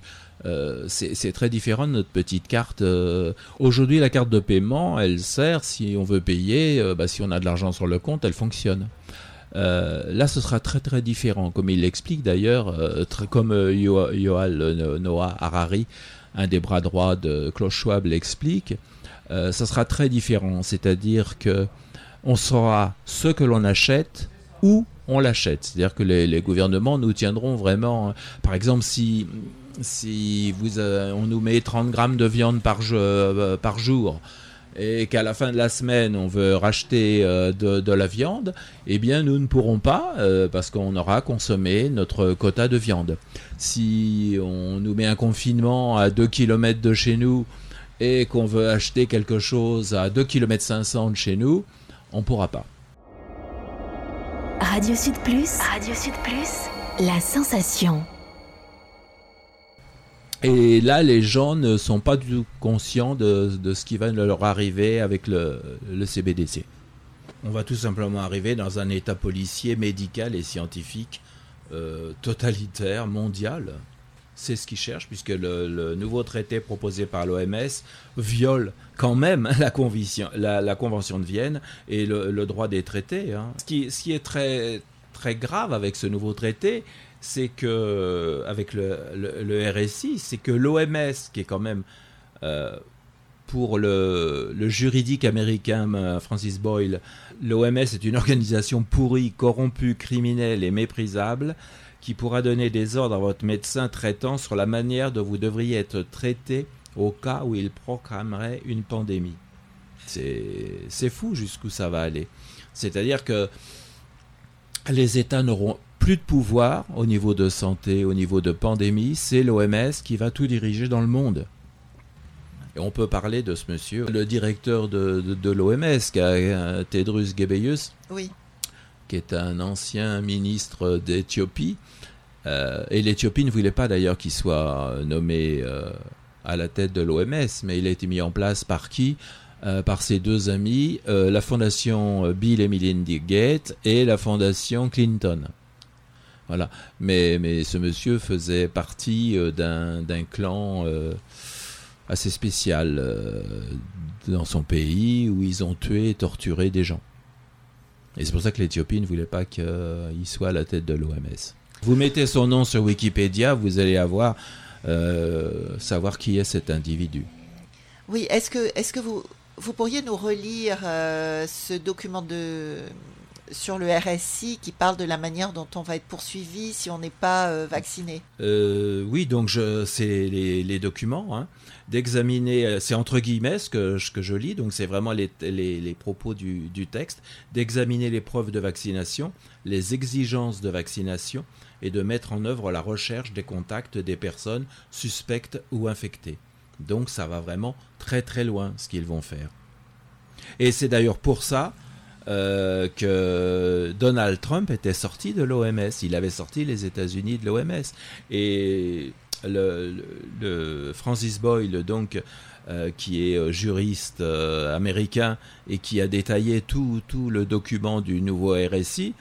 C: euh, c'est très différent de notre petite carte. Euh, Aujourd'hui, la carte de paiement, elle sert, si on veut payer, euh, bah, si on a de l'argent sur le compte, elle fonctionne. Euh, là, ce sera très très différent, comme il l'explique d'ailleurs, comme Yoal Noah Harari, un des bras droits de Klaus Schwab, l'explique. ça sera très différent, c'est-à-dire que on saura ce que l'on achète, où on l'achète. C'est-à-dire que les, gouvernements nous tiendront vraiment. Par exemple, si, si vous, euh, on nous met 30 grammes de viande par, euh, par jour et qu'à la fin de la semaine on veut racheter euh, de, la viande, eh bien nous ne pourrons pas parce qu'on aura consommé notre quota de viande. Si on nous met un confinement à 2 km de chez nous et qu'on veut acheter quelque chose à 2 km 500 de chez nous, on pourra pas.
D: Radio Sud Plus, Radio Sud Plus, la sensation.
C: Et là, les gens ne sont pas du tout conscients de, de ce qui va leur arriver avec le, le, CBDC. On va tout simplement arriver dans un état policier, médical et scientifique euh, totalitaire, mondial. C'est ce qu'ils cherchent, puisque le, nouveau traité proposé par l'OMS viole quand même la, la, Convention de Vienne et le, droit des traités. Hein. Ce, qui, est très, très grave avec ce nouveau traité, c'est que, avec le, RSI, c'est que l'OMS, qui est quand même euh, pour le, le, juridique américain Francis Boyle, l'OMS est une organisation pourrie, corrompue, criminelle et méprisable qui pourra donner des ordres à votre médecin traitant sur la manière dont vous devriez être traité au cas où il proclamerait une pandémie. C'est fou jusqu'où ça va aller. C'est-à-dire que les États n'auront plus de pouvoir au niveau de santé, au niveau de pandémie, c'est l'OMS qui va tout diriger dans le monde. Et on peut parler de ce monsieur, le directeur de, de, l'OMS, Tedros Ghebreyesus,
B: oui.
C: Qui est un ancien ministre d'Éthiopie. Euh, et l'Éthiopie ne voulait pas d'ailleurs qu'il soit nommé euh, à la tête de l'OMS, mais il a été mis en place par qui? Euh, par ses deux amis, euh, la fondation Bill et Melinda Gates et la fondation Clinton. Voilà. Mais, mais ce monsieur faisait partie euh, d'un clan euh, assez spécial euh, dans son pays où ils ont tué et torturé des gens. Et c'est pour ça que l'Éthiopie ne voulait pas qu'il soit à la tête de l'OMS. Vous mettez son nom sur Wikipédia, vous allez avoir euh, savoir qui est cet individu.
B: Oui, est-ce que, est que vous, vous pourriez nous relire euh, ce document de, sur le RSI qui parle de la manière dont on va être poursuivi si on n'est pas euh, vacciné
C: euh, Oui, donc c'est les, les, documents, hein, d'examiner, c'est entre guillemets ce que, ce que je lis, donc c'est vraiment les, les, les, propos du, du texte, d'examiner les preuves de vaccination, les exigences de vaccination et de mettre en œuvre la recherche des contacts des personnes suspectes ou infectées. Donc ça va vraiment très très loin ce qu'ils vont faire. Et c'est d'ailleurs pour ça euh, que Donald Trump était sorti de l'OMS. Il avait sorti les États-Unis de l'OMS. Et le, Francis Boyle, donc, qui est juriste américain et qui a détaillé tout, tout, le document du nouveau RSI,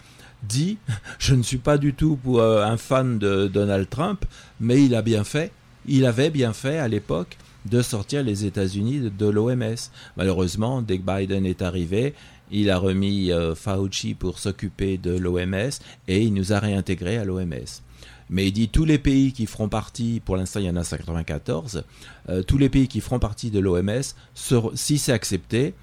C: dit Je ne suis pas du tout pour, un fan de Donald Trump, mais il a bien fait, il avait bien fait à l'époque de sortir les États-Unis de, l'OMS. Malheureusement, dès que Biden est arrivé, il a remis euh, Fauci pour s'occuper de l'OMS et il nous a réintégrés à l'OMS. Mais il dit tous les pays qui feront partie, pour l'instant il y en a 94, euh, tous les pays qui feront partie de l'OMS, si c'est accepté,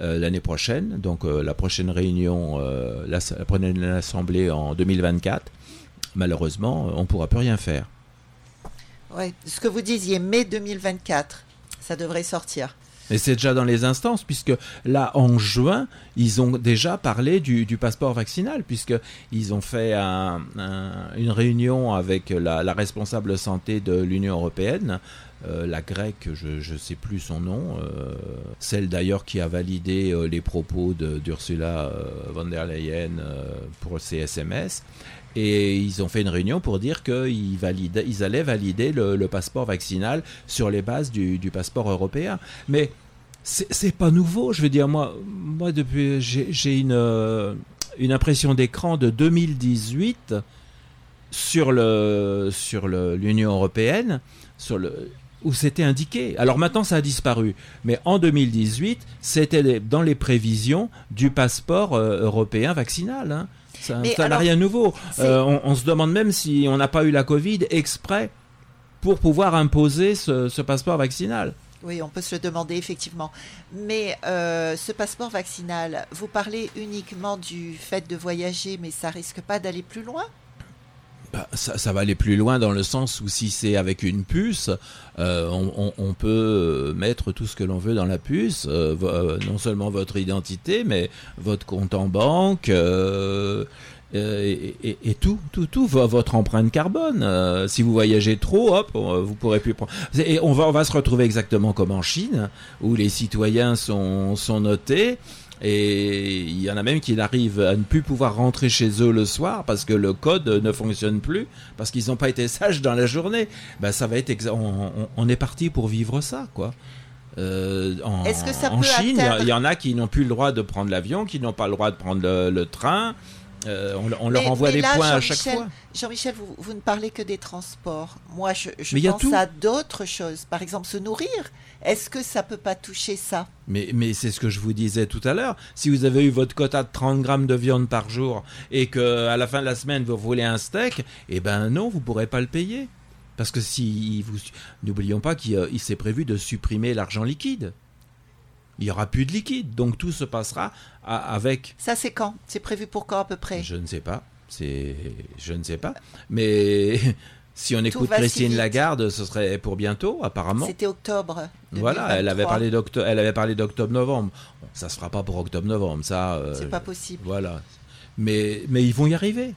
C: euh, l'année prochaine, donc la prochaine réunion, la, la, prochaine assemblée en 2024, malheureusement, on ne pourra plus rien faire.
B: Ouais, ce que vous disiez, mai 2024, ça devrait sortir.
C: Et c'est déjà dans les instances, puisque là, en juin, ils ont déjà parlé du, passeport vaccinal, puisqu'ils ont fait une réunion avec la, responsable santé de l'Union européenne, euh, la grecque, je ne sais plus son nom, euh, celle d'ailleurs qui a validé euh, les propos d'Ursula von der Leyen pour le CSMS. Et ils ont fait une réunion pour dire qu'ils ils allaient valider le, passeport vaccinal sur les bases du, passeport européen. Mais c'est pas nouveau. Je veux dire, moi, moi depuis, j'ai une, impression d'écran de 2018 sur le sur l'Union européenne, où c'était indiqué. Alors maintenant, ça a disparu. Mais en 2018, c'était dans les prévisions du passeport euh, européen vaccinal. Hein. Ça n'a rien de nouveau. Euh, on, se demande même si on n'a pas eu la Covid exprès pour pouvoir imposer ce, passeport vaccinal.
B: Oui, on peut se le demander effectivement. Mais euh, ce passeport vaccinal, vous parlez uniquement du fait de voyager, mais ça risque pas d'aller plus loin?
C: Bah, ça, va aller plus loin dans le sens où si c'est avec une puce, euh, on, peut mettre tout ce que l'on veut dans la puce, euh, euh, non seulement votre identité, mais votre compte en banque. Et, tout, tout, tout, votre empreinte carbone. si vous voyagez trop, hop, vous pourrez plus prendre. Et on va, on va se retrouver exactement comme en Chine, où les citoyens sont, sont notés. Et il y en a même qui n'arrivent à ne plus pouvoir rentrer chez eux le soir parce que le code ne fonctionne plus, parce qu'ils n'ont pas été sages dans la journée. Ben, ça va être on, est parti pour vivre ça, quoi. Euh, en, Est-ce que ça en Chine, il y, en a qui n'ont plus le droit de prendre l'avion, qui n'ont pas le droit de prendre le train. Euh, on, leur envoie des points à chaque fois.
B: Jean-Michel, vous, ne parlez que des transports. Moi, je, pense à d'autres choses. Par exemple, se nourrir. Est-ce que ça peut pas toucher ça?
C: Mais, mais c'est ce que je vous disais tout à l'heure. Si vous avez eu votre quota de 30 grammes de viande par jour et que à la fin de la semaine vous voulez un steak, eh ben non, vous pourrez pas le payer. Parce que si vous, n'oublions pas qu'il s'est prévu de supprimer l'argent liquide. Il n'y aura plus de liquide, donc tout se passera avec.
B: Ça, c'est quand? C'est prévu pour quand à peu près?
C: Je ne sais pas. C'est, je ne sais pas. Mais si on écoute Christine Lagarde, ce serait pour bientôt, apparemment.
B: C'était octobre.
C: Voilà, elle avait parlé d'octobre. Elle avait parlé d'octobre-novembre. Ça se fera pas pour octobre-novembre, ça.
B: Euh, c'est pas possible.
C: Voilà. Mais mais ils vont y arriver.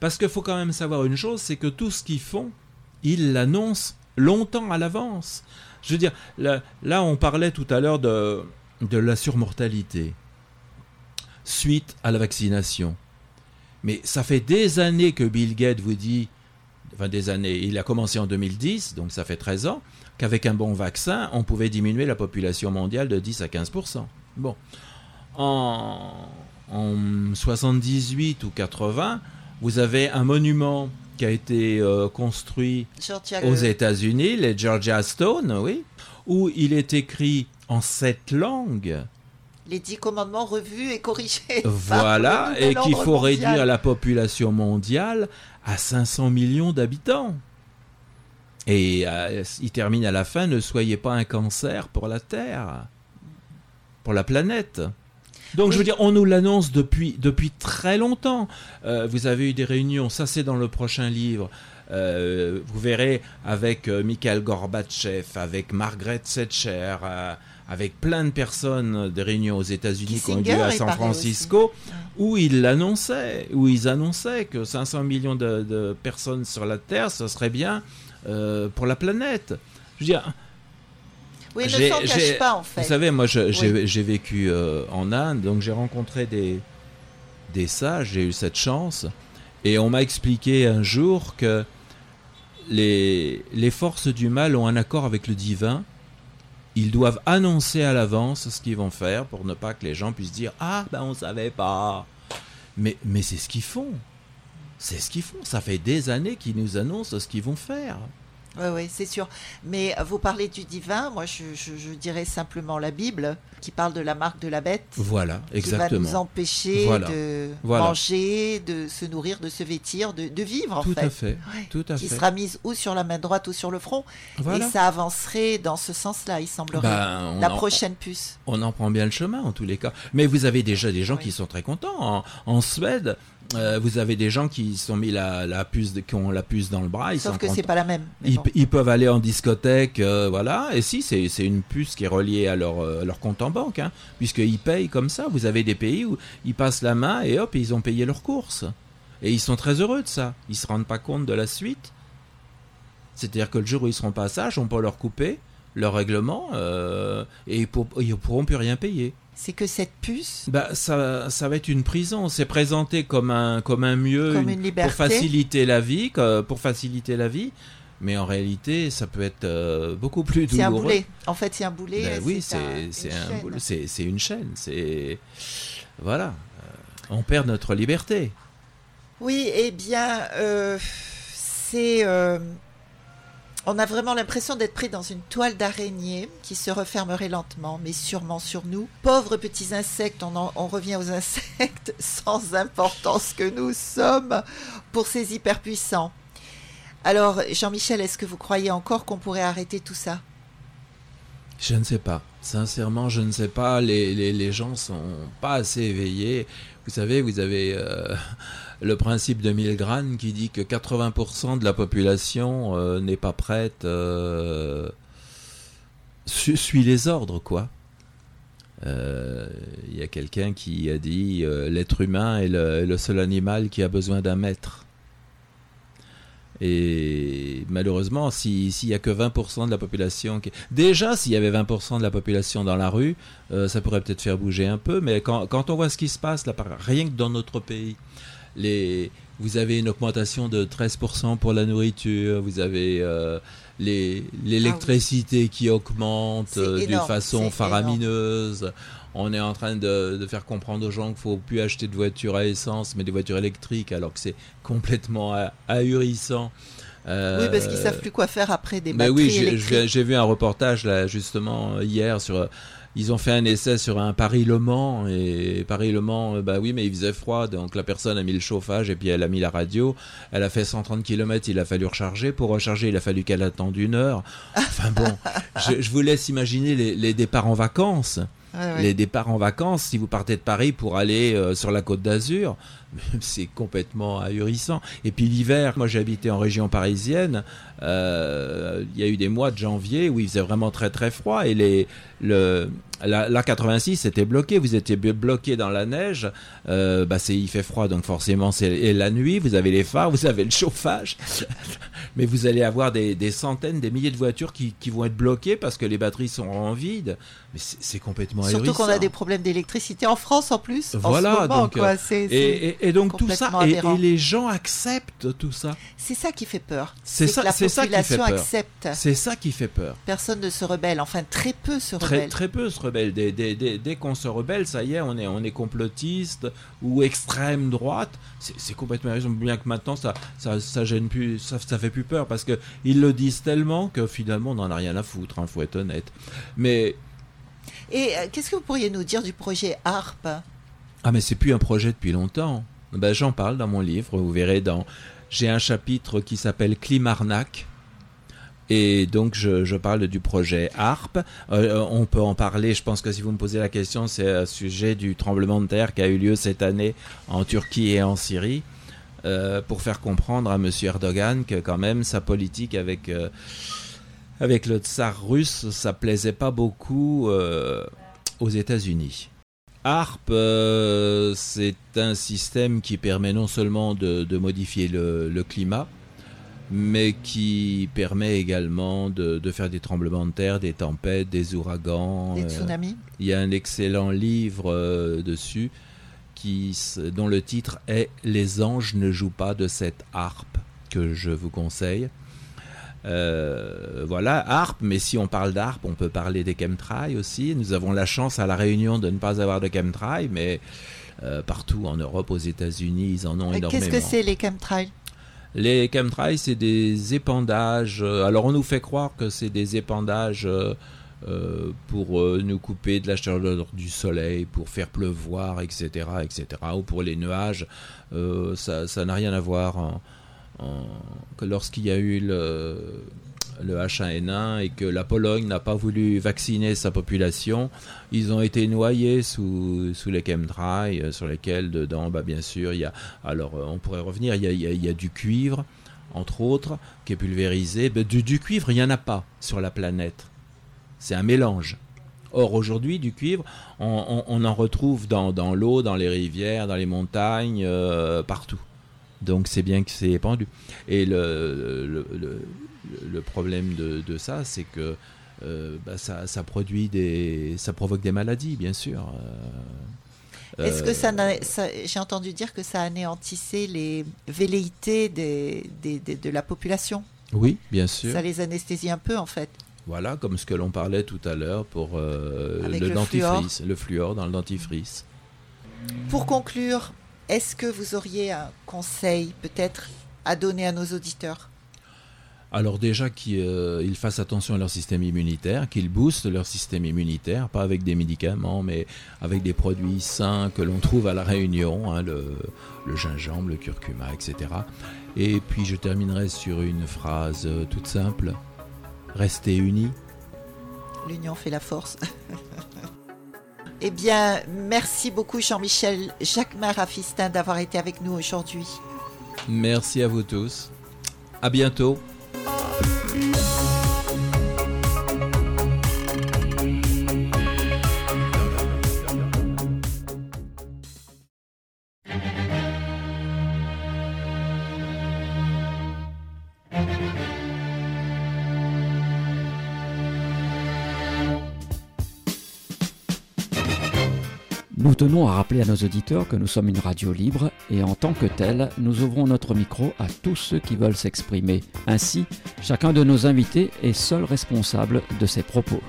C: Parce qu'il faut quand même savoir une chose, c'est que tout ce qu'ils font, ils l'annoncent longtemps à l'avance. Je veux dire, là, là on parlait tout à l'heure de, de la surmortalité suite à la vaccination. Mais ça fait des années que Bill Gates vous dit, enfin des années, il a commencé en 2010, donc ça fait 13 ans, qu'avec un bon vaccin, on pouvait diminuer la population mondiale de 10 à 15%. Bon. En, en 78 ou 80, vous avez un monument qui a été euh, construit aux États-Unis, les Georgia Stone, oui, où il est écrit en sept langues.
B: Les dix commandements revus et corrigés.
C: Voilà, et qu'il faut réduire la population mondiale à 500 millions d'habitants. Et euh, il termine à la fin, ne soyez pas un cancer pour la Terre, pour la planète. Donc je veux dire, on nous l'annonce depuis, depuis très longtemps. Euh, vous avez eu des réunions, ça c'est dans le prochain livre. Euh, vous verrez avec Mikhail Gorbatchev, avec Margaret Thatcher, avec plein de personnes des réunions aux États-Unis qui ont lieu à San Francisco, où ils l'annonçaient, où ils annonçaient que 500 millions de, de, personnes sur la Terre, ce serait bien pour la planète. Je veux dire,
B: oui, ne s'en cache pas en fait.
C: Vous savez, moi j'ai vécu euh, en Inde, donc j'ai rencontré des, des sages, j'ai eu cette chance. Et on m'a expliqué un jour que les, les forces du mal ont un accord avec le divin. Ils doivent annoncer à l'avance ce qu'ils vont faire pour ne pas que les gens puissent dire Ah, ben on savait pas. Mais, mais c'est ce qu'ils font. C'est ce qu'ils font. Ça fait des années qu'ils nous annoncent ce qu'ils vont faire.
B: Oui, oui, c'est sûr. Mais vous parlez du divin, moi je, je- je dirais simplement la Bible, qui parle de la marque de la bête.
C: Voilà,
B: Qui va
C: exactement.
B: nous empêcher
C: Voilà.
B: de
C: Voilà.
B: manger, de se nourrir, de se vêtir, de, de vivre en
C: Tout
B: fait.
C: à fait.
B: Ouais.
C: Tout à
B: Qui
C: fait.
B: sera mise ou sur la main droite ou sur le front.
C: Voilà.
B: Et ça avancerait dans ce sens-là, il semblerait.
C: Ben,
B: la
C: en-
B: prochaine puce.
C: On en prend bien le chemin en tous les cas. Mais vous avez déjà des gens
B: Oui.
C: qui sont très contents. En, en Suède, euh, vous avez des gens qui sont mis la, la puce, de- qui ont la puce dans le bras. Ils
B: Sauf que c'est pas la même.
C: Ils,
B: bon.
C: ils peuvent aller en discothèque, euh, voilà. Et si, c'est c'est une puce qui est reliée à leur, euh, leur compte en banque, hein, puisqu'ils payent comme ça. Vous avez des pays où ils passent la main et hop, ils ont payé leurs courses. Et ils sont très heureux de ça. Ils se rendent pas compte de la suite. C'est-à-dire que le jour où ils seront pas sages, on peut leur couper leur règlement euh, et ils, pour- ils pourront plus rien payer.
B: C'est que cette puce,
C: Bah, ça, ça va être une prison. C'est présenté comme un, comme un mieux,
B: comme
C: une-
B: une liberté.
C: pour faciliter la vie, pour faciliter la vie. Mais en réalité, ça peut être euh, beaucoup plus
B: c'est un
C: douloureux.
B: boulet. En fait, c'est un boulet.
C: Ben oui, c'est un c'est une chaîne. C'est voilà, Euh, on perd notre liberté.
B: Oui, eh bien, euh, c'est. euh, on a vraiment l'impression d'être pris dans une toile d'araignée qui se refermerait lentement, mais sûrement sur nous. Pauvres petits insectes, on, en- on revient aux insectes sans importance que nous sommes pour ces hyperpuissants. Alors, Jean-Michel, est-ce que vous croyez encore qu'on pourrait arrêter tout ça?
C: Je ne sais pas. Sincèrement, je ne sais pas. Les, les, les gens sont pas assez éveillés. Vous savez, vous avez euh, le principe de Milgram qui dit que 80% de la population euh, n'est pas prête, euh, su- suit les ordres, quoi. Euh, Il y a quelqu'un qui a dit l'être humain est le seul animal qui a besoin d'un maître. Et malheureusement, si- s'il y a que 20% de la population qui... Déjà, s'il y avait 20% de la population dans la rue, euh, ça pourrait peut-être faire bouger un peu, mais quand, quand on voit ce qui se passe, là, rien que dans notre pays, les... vous avez une augmentation de 13% pour la nourriture, vous avez euh, les- l'électricité qui augmente euh, d'une façon faramineuse. On est en train de, de faire comprendre aux gens qu'il faut plus acheter de voitures à essence, mais des voitures électriques, alors que c'est complètement ah- ahurissant. Euh,
B: Oui, parce qu'ils savent plus quoi faire après des
C: mais
B: batteries
C: oui, j'ai- vu un reportage là justement hier sur. euh, Ils ont fait un essai sur un Paris-Le Mans et Paris-Le Mans, euh, bah oui, mais il faisait froid, donc la personne a mis le chauffage et puis elle a mis la radio. Elle a fait 130 km, il a fallu recharger. Pour recharger, il a fallu qu'elle attende une heure. Enfin bon, je, je vous laisse imaginer les, les départs en vacances. Les départs en vacances, si vous partez de Paris pour aller euh, sur la côte d'Azur, c'est complètement ahurissant. Et puis l'hiver, moi habité en région parisienne, euh, il y a eu des mois de janvier où il faisait vraiment très très froid et les, le, la, la 86 était bloqué, vous étiez blo- bloqué dans la neige, euh, bah c'est, il fait froid donc forcément c'est la nuit, vous avez les phares, vous avez le chauffage, mais vous allez avoir des, centaines, des milliers de voitures qui vont être bloquées parce que les batteries sont en vide. Mais c'est, complètement
B: Surtout qu'on a des problèmes d'électricité en France en plus.
C: Voilà,
B: en ce moment,
C: donc,
B: quoi.
C: euh, Et, et- et donc tout ça, et, et les gens acceptent tout ça.
B: C'est ça qui fait peur.
C: C'est
B: que
C: ça-
B: la
C: qui fait
B: population accepte.
C: C'est ça qui fait peur.
B: Personne ne se rebelle. Enfin, très peu se
C: Très,
B: rebellent.
C: très peu se rebellent. Dès, dès- dès- dès qu'on se rebelle, ça y est, on est, on est complotiste ou extrême droite. C'est complètement raison. Bien que maintenant, ça, ça, ça gêne plus, ça, ça fait plus peur parce que ils le disent tellement que finalement, on n'en a rien à foutre. Il faut être honnête. Mais
B: Et euh, qu'est-ce que vous pourriez nous dire du projet ARP
C: Ah mais c'est plus un projet depuis longtemps. Ben, j'en parle dans mon livre, vous verrez dans j'ai un chapitre qui s'appelle Climarnac. Et donc je, je parle du projet ARP. Euh, on peut en parler, je pense que si vous me posez la question, c'est à sujet du tremblement de terre qui a eu lieu cette année en Turquie et en Syrie. euh, pour faire comprendre à M. Erdogan que quand même sa politique avec, avec le tsar russe, ça plaisait pas beaucoup euh, aux États-Unis. ARP, euh, c'est un système qui permet non seulement de, de modifier le, le climat, mais qui permet également de, de faire des tremblements de terre, des tempêtes, des ouragans.
B: Des
C: euh,
B: tsunamis
C: il y a un excellent livre dessus qui, dont le titre est Les anges ne jouent pas de cette harpe que je vous conseille. Euh, voilà, harpe, mais si on parle d'harpe, on peut parler des chemtrails aussi. Nous avons la chance à La Réunion de ne pas avoir de chemtrails, mais euh, partout en Europe, aux États-Unis, ils en ont énormément.
B: Qu'est-ce que c'est les chemtrails?
C: Les chemtrails, c'est des épandages. euh, Alors, on nous fait croire que c'est des épandages euh, pour euh, nous couper de la chaleur du soleil, pour faire pleuvoir, etc., etc., ou pour les nuages. Euh, ça ça n'a rien à voir en- que lorsqu'il y a eu le, le H1N1 et que la Pologne n'a pas voulu vacciner sa population, ils ont été noyés sous, sous les chemtrails, euh, sur lesquels dedans, bah, bien sûr, il y a, alors euh, on pourrait revenir, il y a, il y a- du cuivre, entre autres, qui est pulvérisé. Ben, du, du cuivre, il n'y en a pas sur la planète. C'est un mélange. Or, aujourd'hui, du cuivre, on, on- on en retrouve dans, dans l'eau, dans les rivières, dans les montagnes, euh, partout. Donc, c'est bien que c'est épandu. Et le, le, le- le problème de, de ça, c'est que euh, bah, ça, ça produit des, ça provoque des maladies, bien sûr. Euh,
B: Est-ce que
C: euh,
B: ça, j'ai entendu dire que ça anéantissait les velléités des, des- des- de la population
C: Oui, bien sûr.
B: Ça les anesthésie un peu en fait.
C: Voilà, comme ce que l'on parlait tout à l'heure pour le dentifrice, le fluor dans le dentifrice.
B: Pour conclure, est-ce que vous auriez un conseil peut-être à donner à nos auditeurs?
C: Alors déjà qu'ils euh, fassent attention à leur système immunitaire, qu'ils boostent leur système immunitaire, pas avec des médicaments, mais avec des produits sains que l'on trouve à la Réunion, hein, le, le gingembre, le curcuma, etc. Et puis je terminerai sur une phrase euh, toute simple. Restez unis.
B: L'union fait la force. eh bien, merci beaucoup Jean-Michel Jacquemin Rafistin d'avoir été avec nous aujourd'hui.
C: Merci à vous tous. À bientôt.
A: Tenons à rappeler à nos auditeurs que nous sommes une radio libre et en tant que telle, nous ouvrons notre micro à tous ceux qui veulent s'exprimer. Ainsi, chacun de nos invités est seul responsable de ses propos.